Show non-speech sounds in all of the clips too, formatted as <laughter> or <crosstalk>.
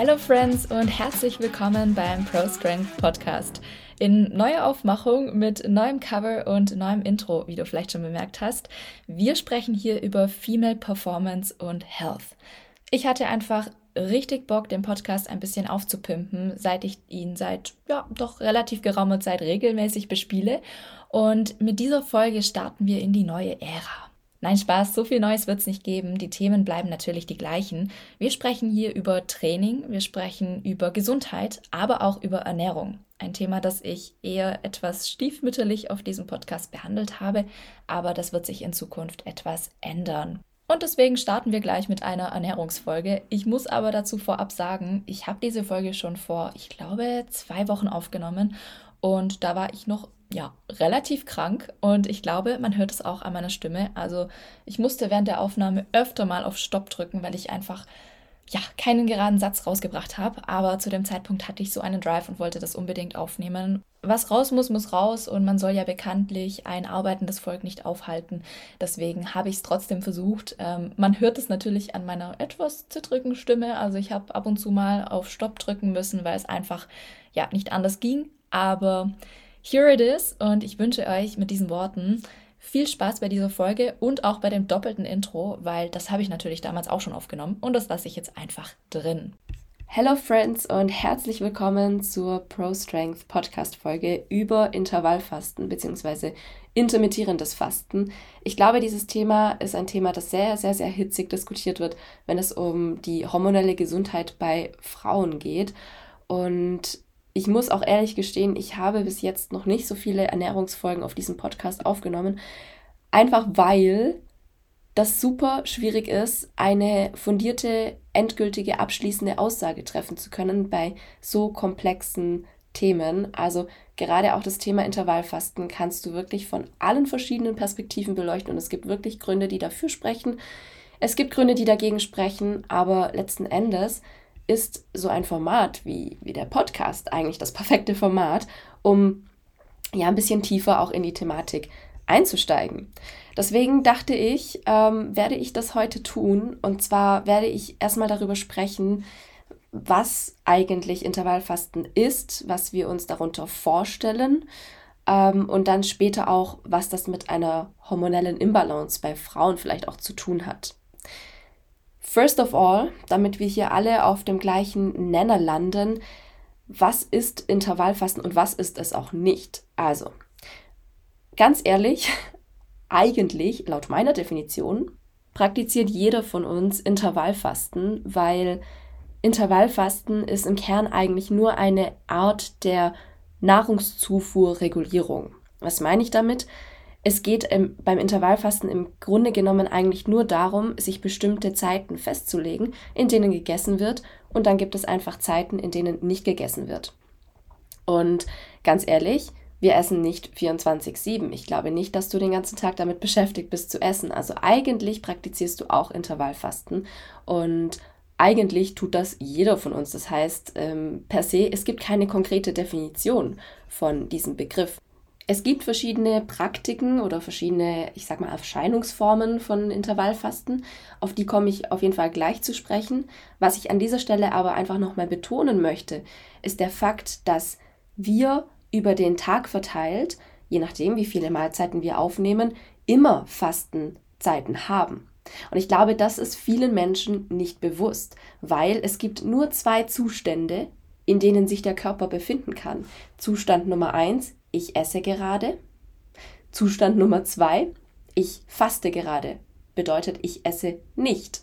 Hello Friends und herzlich willkommen beim Pro Strength Podcast. In neuer Aufmachung mit neuem Cover und neuem Intro, wie du vielleicht schon bemerkt hast. Wir sprechen hier über Female Performance und Health. Ich hatte einfach richtig Bock, den Podcast ein bisschen aufzupimpen, seit ich ihn seit ja doch relativ geraumer Zeit regelmäßig bespiele. Und mit dieser Folge starten wir in die neue Ära. Nein, Spaß, so viel Neues wird es nicht geben. Die Themen bleiben natürlich die gleichen. Wir sprechen hier über Training, wir sprechen über Gesundheit, aber auch über Ernährung. Ein Thema, das ich eher etwas stiefmütterlich auf diesem Podcast behandelt habe, aber das wird sich in Zukunft etwas ändern. Und deswegen starten wir gleich mit einer Ernährungsfolge. Ich muss aber dazu vorab sagen, ich habe diese Folge schon vor, ich glaube, zwei Wochen aufgenommen und da war ich noch ja, relativ krank und ich glaube, man hört es auch an meiner Stimme. Also ich musste während der Aufnahme öfter mal auf Stopp drücken, weil ich einfach ja, keinen geraden Satz rausgebracht habe, aber zu dem Zeitpunkt hatte ich so einen Drive und wollte das unbedingt aufnehmen. Was raus muss, muss raus und man soll ja bekanntlich ein arbeitendes Volk nicht aufhalten. Deswegen habe ich es trotzdem versucht. Ähm, man hört es natürlich an meiner etwas zittrigen Stimme. Also ich habe ab und zu mal auf Stopp drücken müssen, weil es einfach ja nicht anders ging. Aber Here it is und ich wünsche euch mit diesen Worten viel Spaß bei dieser Folge und auch bei dem doppelten Intro, weil das habe ich natürlich damals auch schon aufgenommen und das lasse ich jetzt einfach drin. Hello Friends und herzlich willkommen zur Pro Strength Podcast Folge über Intervallfasten bzw. intermittierendes Fasten. Ich glaube, dieses Thema ist ein Thema, das sehr, sehr, sehr hitzig diskutiert wird, wenn es um die hormonelle Gesundheit bei Frauen geht. Und ich muss auch ehrlich gestehen, ich habe bis jetzt noch nicht so viele Ernährungsfolgen auf diesem Podcast aufgenommen, einfach weil das super schwierig ist, eine fundierte, endgültige, abschließende Aussage treffen zu können bei so komplexen Themen. Also gerade auch das Thema Intervallfasten kannst du wirklich von allen verschiedenen Perspektiven beleuchten und es gibt wirklich Gründe, die dafür sprechen. Es gibt Gründe, die dagegen sprechen, aber letzten Endes ist so ein Format wie, wie der Podcast eigentlich das perfekte Format, um ja ein bisschen tiefer auch in die Thematik einzusteigen. Deswegen dachte ich, ähm, werde ich das heute tun. Und zwar werde ich erstmal darüber sprechen, was eigentlich Intervallfasten ist, was wir uns darunter vorstellen ähm, und dann später auch, was das mit einer hormonellen Imbalance bei Frauen vielleicht auch zu tun hat. First of all, damit wir hier alle auf dem gleichen Nenner landen, was ist Intervallfasten und was ist es auch nicht? Also, ganz ehrlich, <laughs> eigentlich, laut meiner Definition, praktiziert jeder von uns Intervallfasten, weil Intervallfasten ist im Kern eigentlich nur eine Art der Nahrungszufuhrregulierung. Was meine ich damit? Es geht im, beim Intervallfasten im Grunde genommen eigentlich nur darum, sich bestimmte Zeiten festzulegen, in denen gegessen wird und dann gibt es einfach Zeiten, in denen nicht gegessen wird. Und ganz ehrlich, wir essen nicht 24-7. Ich glaube nicht, dass du den ganzen Tag damit beschäftigt bist zu essen. Also eigentlich praktizierst du auch Intervallfasten und eigentlich tut das jeder von uns. Das heißt, ähm, per se, es gibt keine konkrete Definition von diesem Begriff. Es gibt verschiedene Praktiken oder verschiedene, ich sag mal, Erscheinungsformen von Intervallfasten. Auf die komme ich auf jeden Fall gleich zu sprechen. Was ich an dieser Stelle aber einfach nochmal betonen möchte, ist der Fakt, dass wir über den Tag verteilt, je nachdem, wie viele Mahlzeiten wir aufnehmen, immer Fastenzeiten haben. Und ich glaube, das ist vielen Menschen nicht bewusst, weil es gibt nur zwei Zustände, in denen sich der Körper befinden kann. Zustand Nummer eins, ich esse gerade. Zustand Nummer zwei, ich faste gerade. Bedeutet, ich esse nicht.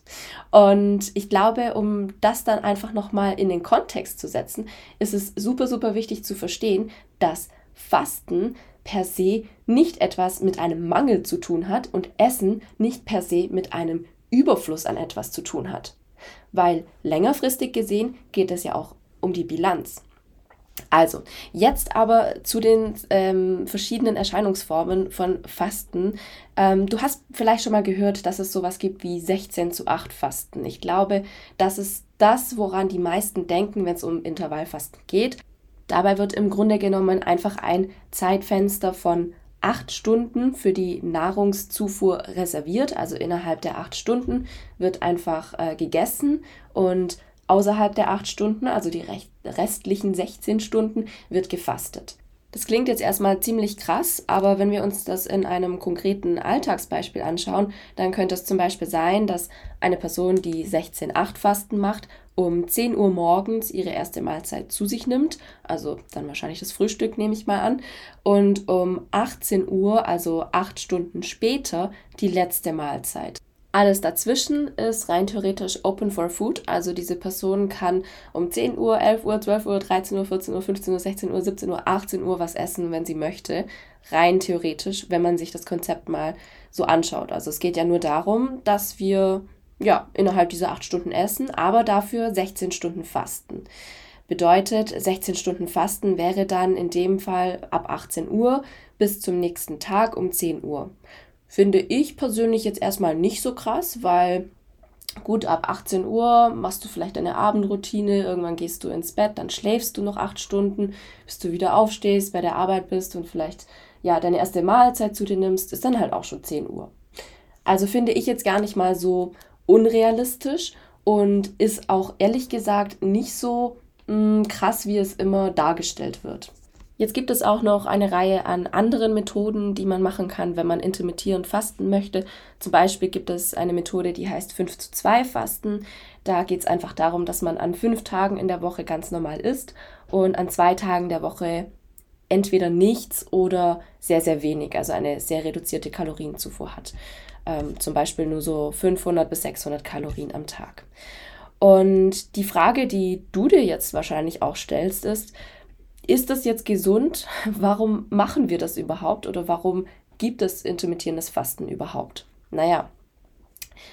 Und ich glaube, um das dann einfach nochmal in den Kontext zu setzen, ist es super, super wichtig zu verstehen, dass Fasten per se nicht etwas mit einem Mangel zu tun hat und Essen nicht per se mit einem Überfluss an etwas zu tun hat. Weil längerfristig gesehen geht es ja auch um die Bilanz. Also, jetzt aber zu den ähm, verschiedenen Erscheinungsformen von Fasten. Ähm, du hast vielleicht schon mal gehört, dass es sowas gibt wie 16 zu 8 Fasten. Ich glaube, das ist das, woran die meisten denken, wenn es um Intervallfasten geht. Dabei wird im Grunde genommen einfach ein Zeitfenster von 8 Stunden für die Nahrungszufuhr reserviert. Also innerhalb der 8 Stunden wird einfach äh, gegessen und Außerhalb der acht Stunden, also die restlichen 16 Stunden, wird gefastet. Das klingt jetzt erstmal ziemlich krass, aber wenn wir uns das in einem konkreten Alltagsbeispiel anschauen, dann könnte es zum Beispiel sein, dass eine Person, die 16-8 Fasten macht, um 10 Uhr morgens ihre erste Mahlzeit zu sich nimmt, also dann wahrscheinlich das Frühstück nehme ich mal an, und um 18 Uhr, also 8 Stunden später, die letzte Mahlzeit. Alles dazwischen ist rein theoretisch open for food. Also diese Person kann um 10 Uhr, 11 Uhr, 12 Uhr, 13 Uhr, 14 Uhr, 15 Uhr, 16 Uhr, 17 Uhr, 18 Uhr was essen, wenn sie möchte. Rein theoretisch, wenn man sich das Konzept mal so anschaut. Also es geht ja nur darum, dass wir ja innerhalb dieser 8 Stunden essen, aber dafür 16 Stunden fasten. Bedeutet, 16 Stunden Fasten wäre dann in dem Fall ab 18 Uhr bis zum nächsten Tag um 10 Uhr. Finde ich persönlich jetzt erstmal nicht so krass, weil gut, ab 18 Uhr machst du vielleicht deine Abendroutine, irgendwann gehst du ins Bett, dann schläfst du noch acht Stunden, bis du wieder aufstehst, bei der Arbeit bist und vielleicht ja deine erste Mahlzeit zu dir nimmst, ist dann halt auch schon 10 Uhr. Also finde ich jetzt gar nicht mal so unrealistisch und ist auch ehrlich gesagt nicht so mh, mm, krass, wie es immer dargestellt wird. Jetzt gibt es auch noch eine Reihe an anderen Methoden, die man machen kann, wenn man intermittierend fasten möchte. Zum Beispiel gibt es eine Methode, die heißt 5 zu 2 Fasten. Da geht es einfach darum, dass man an fünf Tagen in der Woche ganz normal isst und an zwei Tagen der Woche entweder nichts oder sehr, sehr wenig, also eine sehr reduzierte Kalorienzufuhr hat. Ähm, zum Beispiel nur so 500 bis 600 Kalorien am Tag. Und die Frage, die du dir jetzt wahrscheinlich auch stellst, ist, ist das jetzt gesund? Warum machen wir das überhaupt oder warum gibt es intermittierendes Fasten überhaupt? Naja,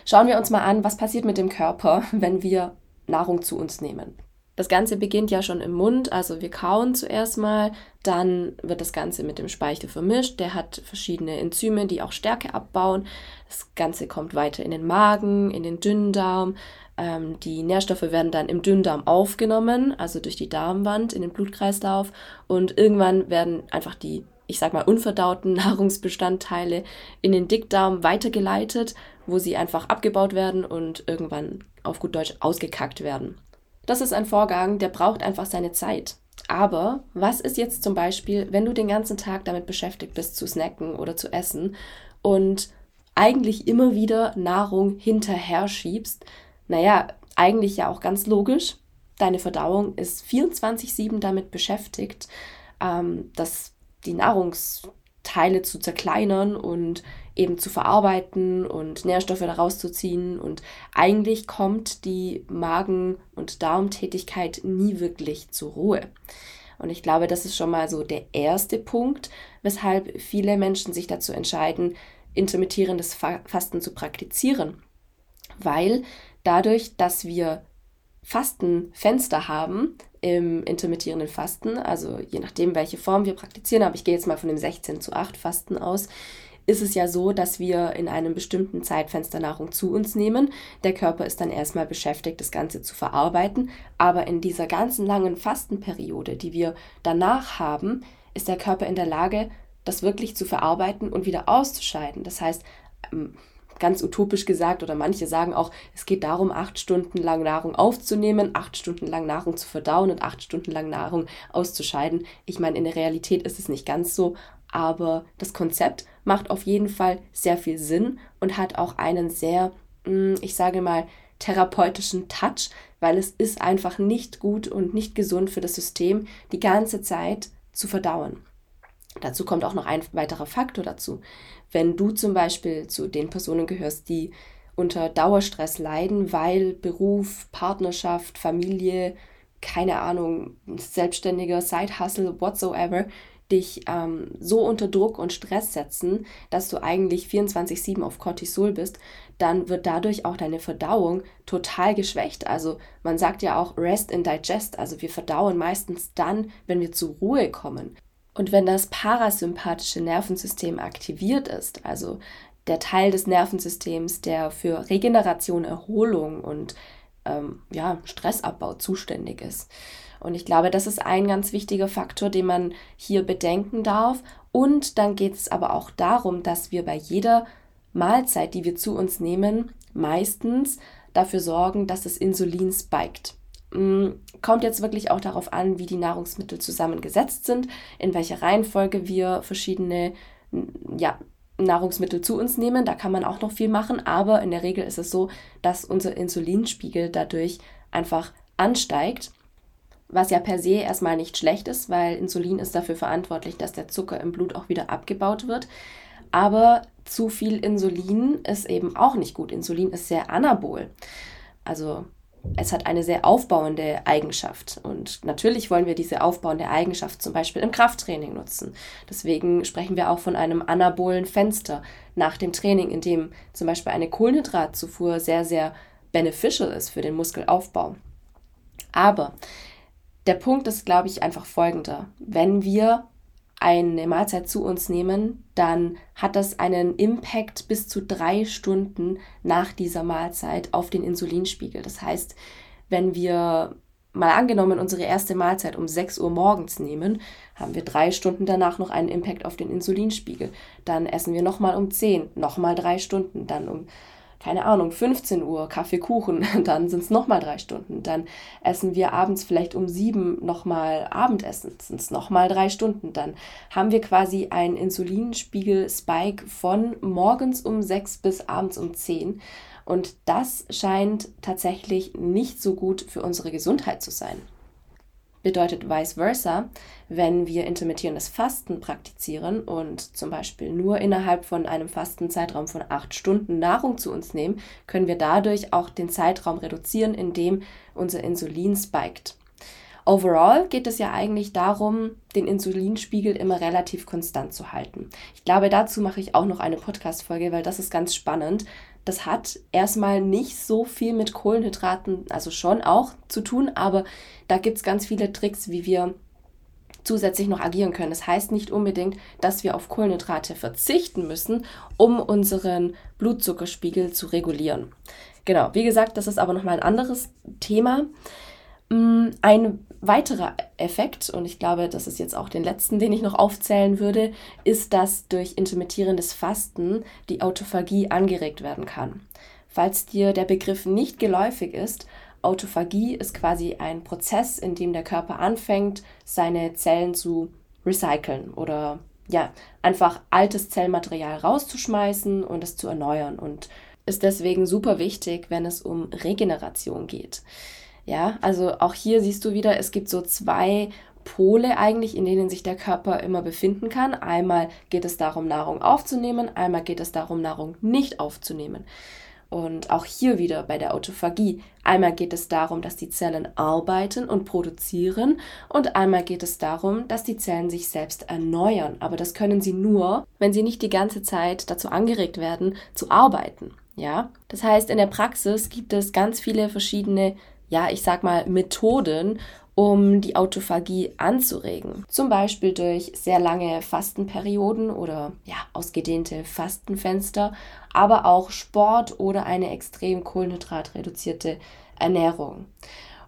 schauen wir uns mal an, was passiert mit dem Körper, <laughs> wenn wir Nahrung zu uns nehmen. Das Ganze beginnt ja schon im Mund, also wir kauen zuerst mal, dann wird das Ganze mit dem Speichel vermischt. Der hat verschiedene Enzyme, die auch Stärke abbauen. Das Ganze kommt weiter in den Magen, in den Dünndarm, ähm, die Nährstoffe werden dann im Dünndarm aufgenommen, also durch die Darmwand in den Blutkreislauf und irgendwann werden einfach die, ich sag mal, unverdauten <laughs> Nahrungsbestandteile in den Dickdarm weitergeleitet, wo sie einfach abgebaut werden und irgendwann auf gut Deutsch ausgekackt werden. Das ist ein Vorgang, der braucht einfach seine Zeit. Aber was ist jetzt zum Beispiel, wenn du den ganzen Tag damit beschäftigt bist, zu snacken oder zu essen und eigentlich immer wieder Nahrung hinterher schiebst, naja, eigentlich ja auch ganz logisch. Deine Verdauung ist 24-7 damit beschäftigt, ähm, dass die Nahrungsteile zu zerkleinern und eben zu verarbeiten und Nährstoffe daraus zu ziehen. Und eigentlich kommt die Magen- und Darmtätigkeit nie wirklich zur Ruhe. Und ich glaube, das ist schon mal so der erste Punkt, weshalb viele Menschen sich dazu entscheiden, intermittierendes Fasten zu praktizieren. Weil dadurch, dass wir Fastenfenster haben im intermittierenden Fasten, also je nachdem, welche Form wir praktizieren, aber ich gehe jetzt mal von dem 16 zu 8 Fasten aus, ist es ja so, dass wir in einem bestimmten Zeitfenster Nahrung zu uns nehmen. Der Körper ist dann erstmal beschäftigt, das Ganze zu verarbeiten. Aber in dieser ganzen langen Fastenperiode, die wir danach haben, ist der Körper in der Lage, das wirklich zu verarbeiten und wieder auszuscheiden. Das heißt, ähm, ganz utopisch gesagt, oder manche sagen auch, es geht darum, acht Stunden lang Nahrung aufzunehmen, acht Stunden lang Nahrung zu verdauen und acht Stunden lang Nahrung auszuscheiden. Ich meine, in der Realität ist es nicht ganz so, aber das Konzept macht auf jeden Fall sehr viel Sinn und hat auch einen sehr, mm, ich sage mal, therapeutischen Touch, weil es ist einfach nicht gut und nicht gesund für das System, die ganze Zeit zu verdauen. Dazu kommt auch noch ein weiterer Faktor dazu. Wenn du zum Beispiel zu den Personen gehörst, die unter Dauerstress leiden, weil Beruf, Partnerschaft, Familie, keine Ahnung, selbstständiger Side-Hustle, whatsoever, dich ähm, so unter Druck und Stress setzen, dass du eigentlich 24-7 auf Cortisol bist, dann wird dadurch auch deine Verdauung total geschwächt. Also man sagt ja auch Rest and Digest, also wir verdauen meistens dann, wenn wir zur Ruhe kommen. Und wenn das parasympathische Nervensystem aktiviert ist, also der Teil des Nervensystems, der für Regeneration, Erholung und ähm, ja, Stressabbau zuständig ist. Und ich glaube, das ist ein ganz wichtiger Faktor, den man hier bedenken darf. Und dann geht es aber auch darum, dass wir bei jeder Mahlzeit, die wir zu uns nehmen, meistens dafür sorgen, dass das Insulin spiked. Mm, kommt jetzt wirklich auch darauf an, wie die Nahrungsmittel zusammengesetzt sind, in welcher Reihenfolge wir verschiedene ja, Nahrungsmittel zu uns nehmen. Da kann man auch noch viel machen, aber in der Regel ist es so, dass unser Insulinspiegel dadurch einfach ansteigt, was ja per se erstmal nicht schlecht ist, weil Insulin ist dafür verantwortlich, dass der Zucker im Blut auch wieder abgebaut wird. Aber zu viel Insulin ist eben auch nicht gut. Insulin ist sehr anabol. Also es hat eine sehr aufbauende Eigenschaft. Und natürlich wollen wir diese aufbauende Eigenschaft zum Beispiel im Krafttraining nutzen. Deswegen sprechen wir auch von einem anabolen Fenster nach dem Training, in dem zum Beispiel eine Kohlenhydratzufuhr sehr, sehr beneficial ist für den Muskelaufbau. Aber der Punkt ist, glaube ich, einfach folgender. Wenn wir eine Mahlzeit zu uns nehmen, dann hat das einen Impact bis zu drei Stunden nach dieser Mahlzeit auf den Insulinspiegel. Das heißt, wenn wir mal angenommen unsere erste Mahlzeit um 6 Uhr morgens nehmen, haben wir drei Stunden danach noch einen Impact auf den Insulinspiegel. Dann essen wir nochmal um 10, nochmal drei Stunden, dann um keine Ahnung, 15 Uhr Kaffee, Kuchen, <laughs> dann sind es nochmal drei Stunden. Dann essen wir abends vielleicht um sieben nochmal Abendessen, sind es nochmal drei Stunden. Dann haben wir quasi einen Insulinspiegel-Spike von morgens um sechs bis abends um zehn. Und das scheint tatsächlich nicht so gut für unsere Gesundheit zu sein bedeutet vice versa, wenn wir intermittierendes Fasten praktizieren und zum Beispiel nur innerhalb von einem Fastenzeitraum von acht Stunden Nahrung zu uns nehmen, können wir dadurch auch den Zeitraum reduzieren, in dem unser Insulin spiked. Overall geht es ja eigentlich darum, den Insulinspiegel immer relativ konstant zu halten. Ich glaube, dazu mache ich auch noch eine Podcast-Folge, weil das ist ganz spannend. Das hat erstmal nicht so viel mit Kohlenhydraten, also schon auch zu tun, aber da gibt es ganz viele Tricks, wie wir zusätzlich noch agieren können. Das heißt nicht unbedingt, dass wir auf Kohlenhydrate verzichten müssen, um unseren Blutzuckerspiegel zu regulieren. Genau, wie gesagt, das ist aber nochmal ein anderes Thema. Mm, ein weiterer Effekt, und ich glaube, das ist jetzt auch den letzten, den ich noch aufzählen würde, ist, dass durch intermittierendes Fasten die Autophagie angeregt werden kann. Falls dir der Begriff nicht geläufig ist, Autophagie ist quasi ein Prozess, in dem der Körper anfängt, seine Zellen zu recyceln oder ja, einfach altes Zellmaterial rauszuschmeißen und es zu erneuern und ist deswegen super wichtig, wenn es um Regeneration geht. Ja, also auch hier siehst du wieder, es gibt so zwei Pole eigentlich, in denen sich der Körper immer befinden kann. Einmal geht es darum, Nahrung aufzunehmen, einmal geht es darum, Nahrung nicht aufzunehmen. Und auch hier wieder bei der Autophagie. Einmal geht es darum, dass die Zellen arbeiten und produzieren und einmal geht es darum, dass die Zellen sich selbst erneuern. Aber das können sie nur, wenn sie nicht die ganze Zeit dazu angeregt werden, zu arbeiten. Ja, das heißt, in der Praxis gibt es ganz viele verschiedene ja, ich sag mal, Methoden, um die Autophagie anzuregen. Zum Beispiel durch sehr lange Fastenperioden oder ja, ausgedehnte Fastenfenster, aber auch Sport oder eine extrem kohlenhydratreduzierte Ernährung.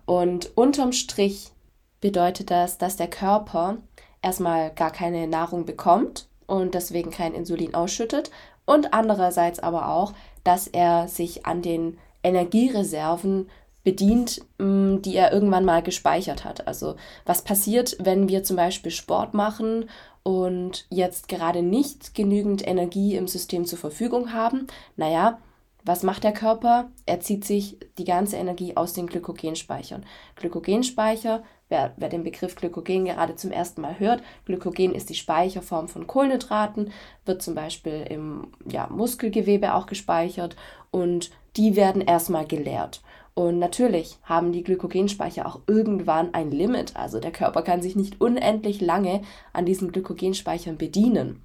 Und unterm Strich bedeutet das, dass der Körper erstmal gar keine Nahrung bekommt und deswegen kein Insulin ausschüttet und andererseits aber auch, dass er sich an den Energiereserven bedient, mm, die er irgendwann mal gespeichert hat. Also was passiert, wenn wir zum Beispiel Sport machen und jetzt gerade nicht genügend Energie im System zur Verfügung haben? Naja, was macht der Körper? Er zieht sich die ganze Energie aus den Glykogenspeichern. Glykogenspeicher, wer, wer den Begriff Glykogen gerade zum ersten Mal hört, Glykogen ist die Speicherform von Kohlenhydraten, wird zum Beispiel im ja, Muskelgewebe auch gespeichert und die werden erstmal geleert. Und natürlich haben die Glykogenspeicher auch irgendwann ein Limit. Also der Körper kann sich nicht unendlich lange an diesen Glykogenspeichern bedienen.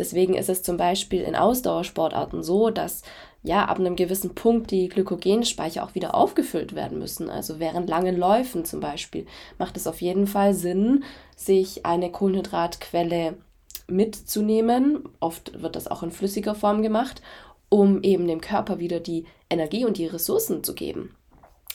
Deswegen ist es zum Beispiel in Ausdauersportarten so, dass ja ab einem gewissen Punkt die Glykogenspeicher auch wieder aufgefüllt werden müssen. Also während langen Läufen zum Beispiel macht es auf jeden Fall Sinn, sich eine Kohlenhydratquelle mitzunehmen. Oft wird das auch in flüssiger Form gemacht, um eben dem Körper wieder die Energie und die Ressourcen zu geben.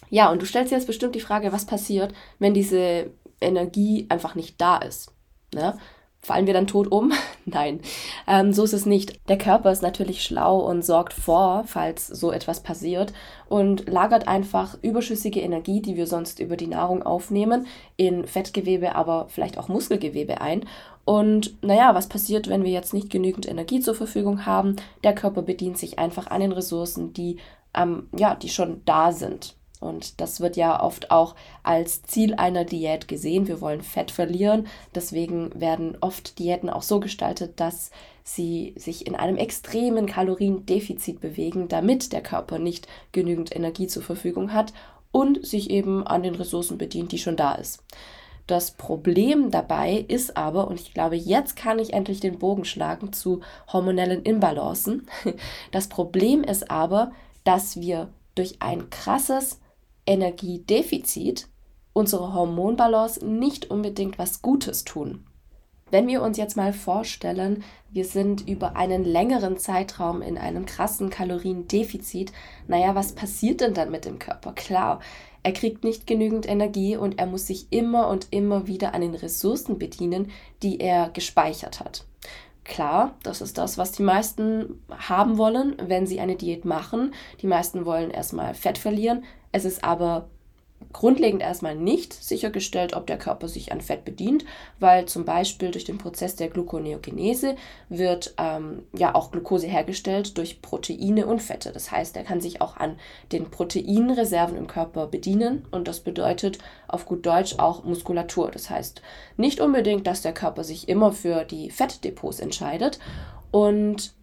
Ja, und du stellst dir jetzt bestimmt die Frage, was passiert, wenn diese Energie einfach nicht da ist. Ne? fallen wir dann tot um? <laughs> Nein, ähm, so ist es nicht. Der Körper ist natürlich schlau und sorgt vor, falls so etwas passiert und lagert einfach überschüssige Energie, die wir sonst über die Nahrung aufnehmen, in Fettgewebe, aber vielleicht auch Muskelgewebe ein. Und naja, was passiert, wenn wir jetzt nicht genügend Energie zur Verfügung haben? Der Körper bedient sich einfach an den Ressourcen, die, ähm, ja, die schon da sind. Und das wird ja oft auch als Ziel einer Diät gesehen. Wir wollen Fett verlieren. Deswegen werden oft Diäten auch so gestaltet, dass sie sich in einem extremen Kaloriendefizit bewegen, damit der Körper nicht genügend Energie zur Verfügung hat und sich eben an den Ressourcen bedient, die schon da ist. Das Problem dabei ist aber, und ich glaube, jetzt kann ich endlich den Bogen schlagen zu hormonellen Imbalancen. <laughs> Das Problem ist aber, dass wir durch ein krasses Energiedefizit unsere Hormonbalance nicht unbedingt was Gutes tun. Wenn wir uns jetzt mal vorstellen, wir sind über einen längeren Zeitraum in einem krassen Kaloriendefizit, naja, was passiert denn dann mit dem Körper? Klar, er kriegt nicht genügend Energie und er muss sich immer und immer wieder an den Ressourcen bedienen, die er gespeichert hat. Klar, das ist das, was die meisten haben wollen, wenn sie eine Diät machen. Die meisten wollen erstmal Fett verlieren. Es ist aber grundlegend erstmal nicht sichergestellt, ob der Körper sich an Fett bedient, weil zum Beispiel durch den Prozess der Gluconeogenese wird ähm, ja auch Glucose hergestellt durch Proteine und Fette. Das heißt, er kann sich auch an den Proteinreserven im Körper bedienen und das bedeutet auf gut Deutsch auch Muskulatur. Das heißt nicht unbedingt, dass der Körper sich immer für die Fettdepots entscheidet und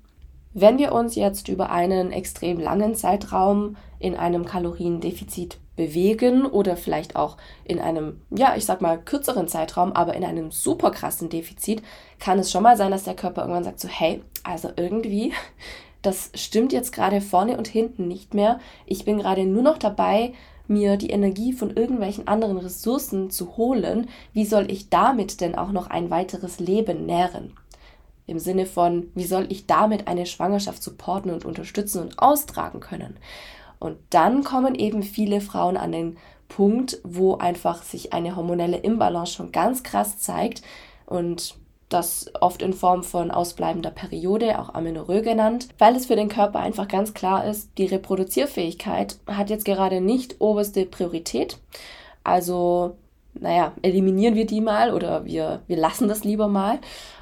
wenn wir uns jetzt über einen extrem langen Zeitraum in einem Kaloriendefizit bewegen oder vielleicht auch in einem, ja, ich sag mal, kürzeren Zeitraum, aber in einem super krassen Defizit, kann es schon mal sein, dass der Körper irgendwann sagt so, hey, also irgendwie, <laughs> das stimmt jetzt gerade vorne und hinten nicht mehr. Ich bin gerade nur noch dabei, mir die Energie von irgendwelchen anderen Ressourcen zu holen. Wie soll ich damit denn auch noch ein weiteres Leben nähren? Im Sinne von, wie soll ich damit eine Schwangerschaft supporten und unterstützen und austragen können? Und dann kommen eben viele Frauen an den Punkt, wo einfach sich eine hormonelle Imbalance schon ganz krass zeigt und das oft in Form von ausbleibender Periode, auch Amenorrhoe genannt, weil es für den Körper einfach ganz klar ist, die Reproduzierfähigkeit hat jetzt gerade nicht oberste Priorität. Also, naja, eliminieren wir die mal oder wir, wir lassen das lieber mal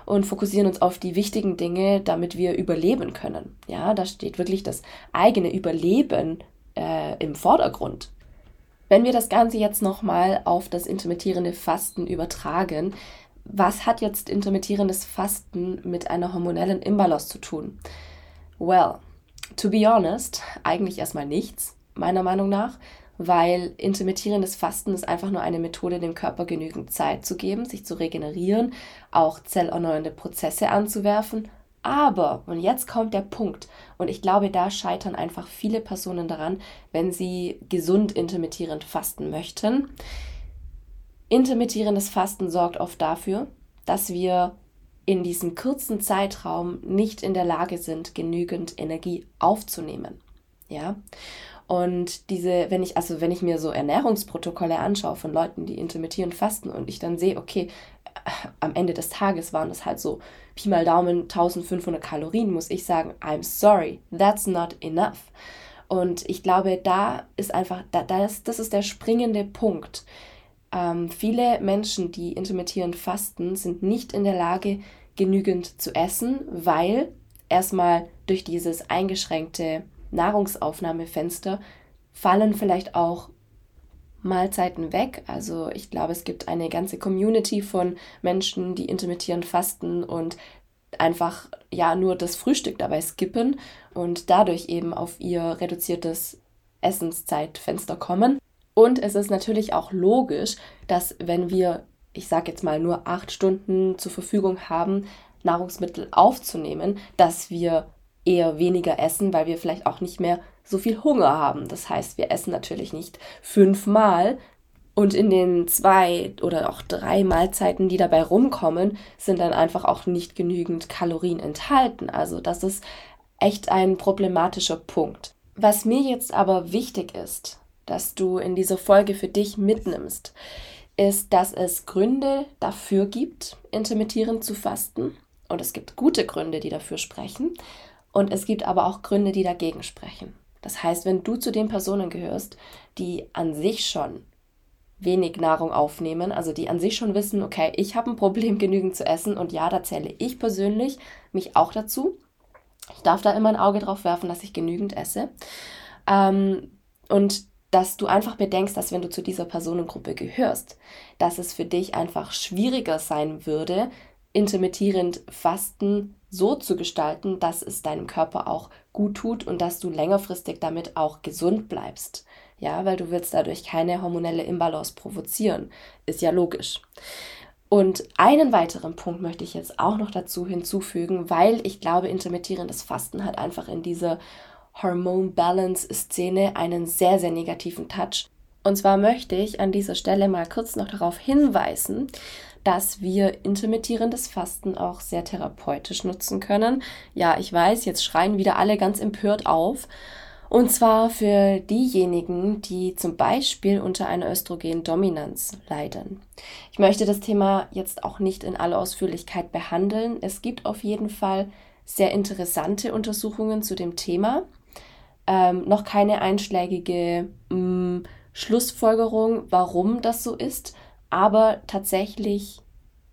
und fokussieren uns auf die wichtigen Dinge, damit wir überleben können. Ja, da steht wirklich das eigene Überleben äh, im Vordergrund. Wenn wir das Ganze jetzt nochmal auf das intermittierende Fasten übertragen, was hat jetzt intermittierendes Fasten mit einer hormonellen Imbalance zu tun? Well, to be honest, eigentlich erstmal nichts, meiner Meinung nach, weil intermittierendes Fasten ist einfach nur eine Methode, dem Körper genügend Zeit zu geben, sich zu regenerieren, auch zellerneuernde Prozesse anzuwerfen aber, und jetzt kommt der Punkt, und ich glaube, da scheitern einfach viele Personen daran, wenn sie gesund intermittierend fasten möchten. Intermittierendes Fasten sorgt oft dafür, dass wir in diesem kurzen Zeitraum nicht in der Lage sind, genügend Energie aufzunehmen. Ja. Und diese, wenn ich, also wenn ich mir so Ernährungsprotokolle anschaue von Leuten, die intermittierend fasten und ich dann sehe, okay, am Ende des Tages waren es halt so Pi mal Daumen 1500 Kalorien, muss ich sagen, I'm sorry, that's not enough. Und ich glaube, da ist einfach, da, das, das ist der springende Punkt. Ähm, viele Menschen, die intermittierend fasten, sind nicht in der Lage, genügend zu essen, weil erstmal durch dieses eingeschränkte Nahrungsaufnahmefenster fallen vielleicht auch Mahlzeiten weg. Also ich glaube, es gibt eine ganze Community von Menschen, die intermittierend fasten und einfach ja nur das Frühstück dabei skippen und dadurch eben auf ihr reduziertes Essenszeitfenster kommen. Und es ist natürlich auch logisch, dass wenn wir, ich sage jetzt mal, nur acht Stunden zur Verfügung haben, Nahrungsmittel aufzunehmen, dass wir eher weniger essen, weil wir vielleicht auch nicht mehr so viel Hunger haben. Das heißt, wir essen natürlich nicht fünfmal und in den zwei oder auch drei Mahlzeiten, die dabei rumkommen, sind dann einfach auch nicht genügend Kalorien enthalten. Also das ist echt ein problematischer Punkt. Was mir jetzt aber wichtig ist, dass du in dieser Folge für dich mitnimmst, ist, dass es Gründe dafür gibt, intermittierend zu fasten. Und es gibt gute Gründe, die dafür sprechen. Und es gibt aber auch Gründe, die dagegen sprechen. Das heißt, wenn du zu den Personen gehörst, die an sich schon wenig Nahrung aufnehmen, also die an sich schon wissen, okay, ich habe ein Problem, <laughs> genügend zu essen und ja, da zähle ich persönlich mich auch dazu. Ich darf da immer ein Auge drauf werfen, dass ich genügend esse. Ähm, und dass du einfach bedenkst, dass wenn du zu dieser Personengruppe gehörst, dass es für dich einfach schwieriger sein würde, intermittierend Fasten so zu gestalten, dass es deinem Körper auch gut tut und dass du längerfristig damit auch gesund bleibst. Ja, weil du willst dadurch keine hormonelle Imbalance provozieren. Ist ja logisch. Und einen weiteren Punkt möchte ich jetzt auch noch dazu hinzufügen, weil ich glaube, intermittierendes Fasten hat einfach in dieser Hormone-Balance-Szene einen sehr, sehr negativen Touch. Und zwar möchte ich an dieser Stelle mal kurz noch darauf hinweisen, dass wir intermittierendes Fasten auch sehr therapeutisch nutzen können. Ja, ich weiß, jetzt schreien wieder alle ganz empört auf. Und zwar für diejenigen, die zum Beispiel unter einer Östrogendominanz leiden. Ich möchte das Thema jetzt auch nicht in aller Ausführlichkeit behandeln. Es gibt auf jeden Fall sehr interessante Untersuchungen zu dem Thema ähm, noch keine einschlägige mh, mm, Schlussfolgerung, warum das so ist, aber tatsächlich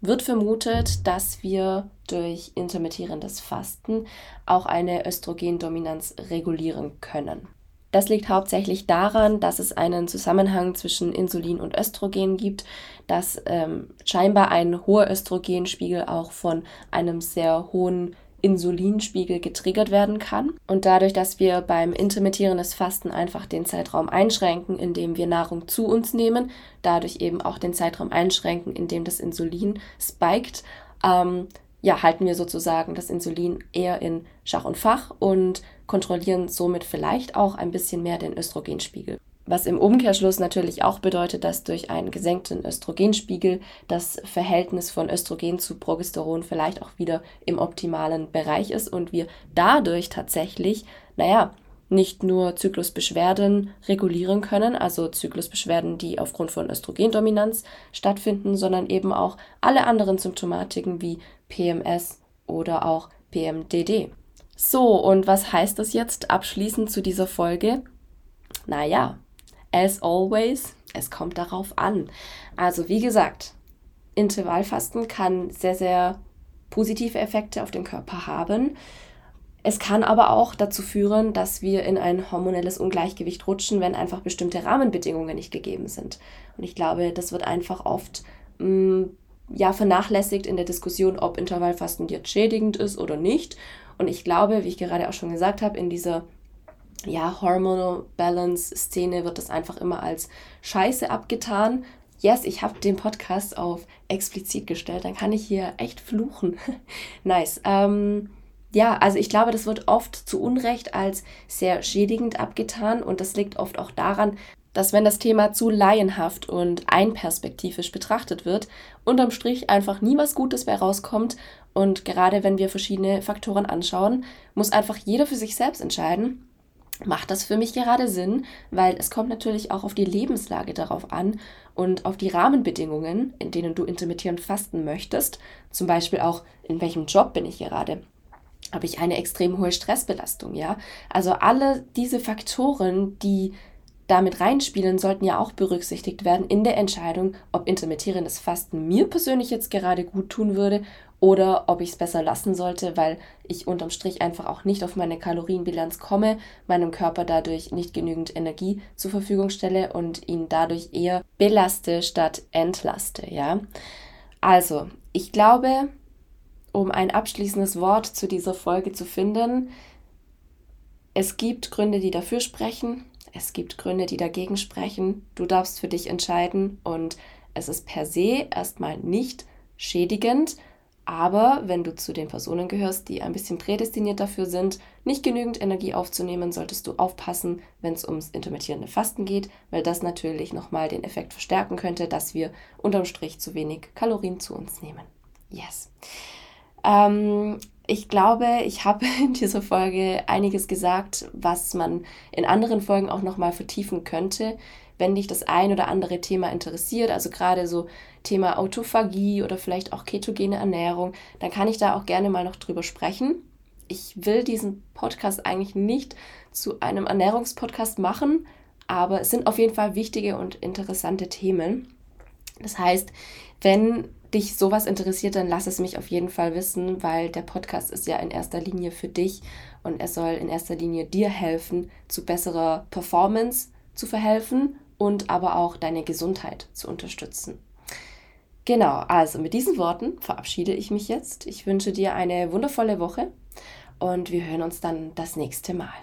wird vermutet, dass wir durch intermittierendes Fasten auch eine Östrogendominanz regulieren können. Das liegt hauptsächlich daran, dass es einen Zusammenhang zwischen Insulin und Östrogen gibt, dass ähm, scheinbar ein hoher Östrogenspiegel auch von einem sehr hohen Insulinspiegel getriggert werden kann. Und dadurch, dass wir beim intermittierendes Fasten einfach den Zeitraum einschränken, in dem wir Nahrung zu uns nehmen, dadurch eben auch den Zeitraum einschränken, in dem das Insulin spiked, ähm, ja, halten wir sozusagen das Insulin eher in Schach und Fach und kontrollieren somit vielleicht auch ein bisschen mehr den Östrogenspiegel. Was im Umkehrschluss natürlich auch bedeutet, dass durch einen gesenkten Östrogenspiegel das Verhältnis von Östrogen zu Progesteron vielleicht auch wieder im optimalen Bereich ist und wir dadurch tatsächlich, naja, nicht nur Zyklusbeschwerden regulieren können, also Zyklusbeschwerden, die aufgrund von Östrogendominanz stattfinden, sondern eben auch alle anderen Symptomatiken wie PMS oder auch PMDD. So, und was heißt das jetzt abschließend zu dieser Folge? Naja, As always, es kommt darauf an. Also wie gesagt, Intervallfasten kann sehr, sehr positive Effekte auf den Körper haben. Es kann aber auch dazu führen, dass wir in ein hormonelles Ungleichgewicht rutschen, wenn einfach bestimmte Rahmenbedingungen nicht gegeben sind. Und ich glaube, das wird einfach oft mh, mm, ja, vernachlässigt in der Diskussion, ob Intervallfasten jetzt schädigend ist oder nicht. Und ich glaube, wie ich gerade auch schon gesagt habe, in dieser ja, Hormonal Balance Szene wird das einfach immer als Scheiße abgetan. Yes, ich habe den Podcast auf explizit gestellt, dann kann ich hier echt fluchen. <laughs> nice. Ähm, ja, also ich glaube, das wird oft zu Unrecht als sehr schädigend abgetan und das liegt oft auch daran, dass wenn das Thema zu laienhaft und einperspektivisch betrachtet wird, unterm Strich einfach nie was Gutes bei rauskommt und gerade wenn wir verschiedene Faktoren anschauen, muss einfach jeder für sich selbst entscheiden, macht das für mich gerade Sinn, weil es kommt natürlich auch auf die Lebenslage darauf an und auf die Rahmenbedingungen, in denen du intermittierend fasten möchtest. Zum Beispiel auch, in welchem Job bin ich gerade? Habe ich eine extrem hohe Stressbelastung, ja? Also alle diese Faktoren, die damit reinspielen, sollten ja auch berücksichtigt werden in der Entscheidung, ob intermittierendes Fasten mir persönlich jetzt gerade gut tun würde oder ob ich es besser lassen sollte, weil ich unterm Strich einfach auch nicht auf meine Kalorienbilanz komme, meinem Körper dadurch nicht genügend Energie zur Verfügung stelle und ihn dadurch eher belaste statt entlaste, ja. Also, ich glaube, um ein abschließendes Wort zu dieser Folge zu finden, es gibt Gründe, die dafür sprechen, es gibt Gründe, die dagegen sprechen. Du darfst für dich entscheiden und es ist per se erstmal nicht schädigend, aber wenn du zu den Personen gehörst, die ein bisschen prädestiniert dafür sind, nicht genügend Energie aufzunehmen, solltest du aufpassen, wenn es ums intermittierende Fasten geht, weil das natürlich nochmal den Effekt verstärken könnte, dass wir unterm Strich zu wenig Kalorien zu uns nehmen. Yes. Ähm, ich glaube, ich habe <laughs> in dieser Folge einiges gesagt, was man in anderen Folgen auch nochmal vertiefen könnte. Wenn dich das ein oder andere Thema interessiert, also gerade so Thema Autophagie oder vielleicht auch ketogene Ernährung, dann kann ich da auch gerne mal noch drüber sprechen. Ich will diesen Podcast eigentlich nicht zu einem Ernährungspodcast machen, aber es sind auf jeden Fall wichtige und interessante Themen. Das heißt, wenn dich sowas interessiert, dann lass es mich auf jeden Fall wissen, weil der Podcast ist ja in erster Linie für dich und er soll in erster Linie dir helfen, zu besserer Performance zu verhelfen und aber auch deine Gesundheit zu unterstützen. Genau, also mit diesen Worten verabschiede ich mich jetzt. Ich wünsche dir eine wundervolle Woche und wir hören uns dann das nächste Mal.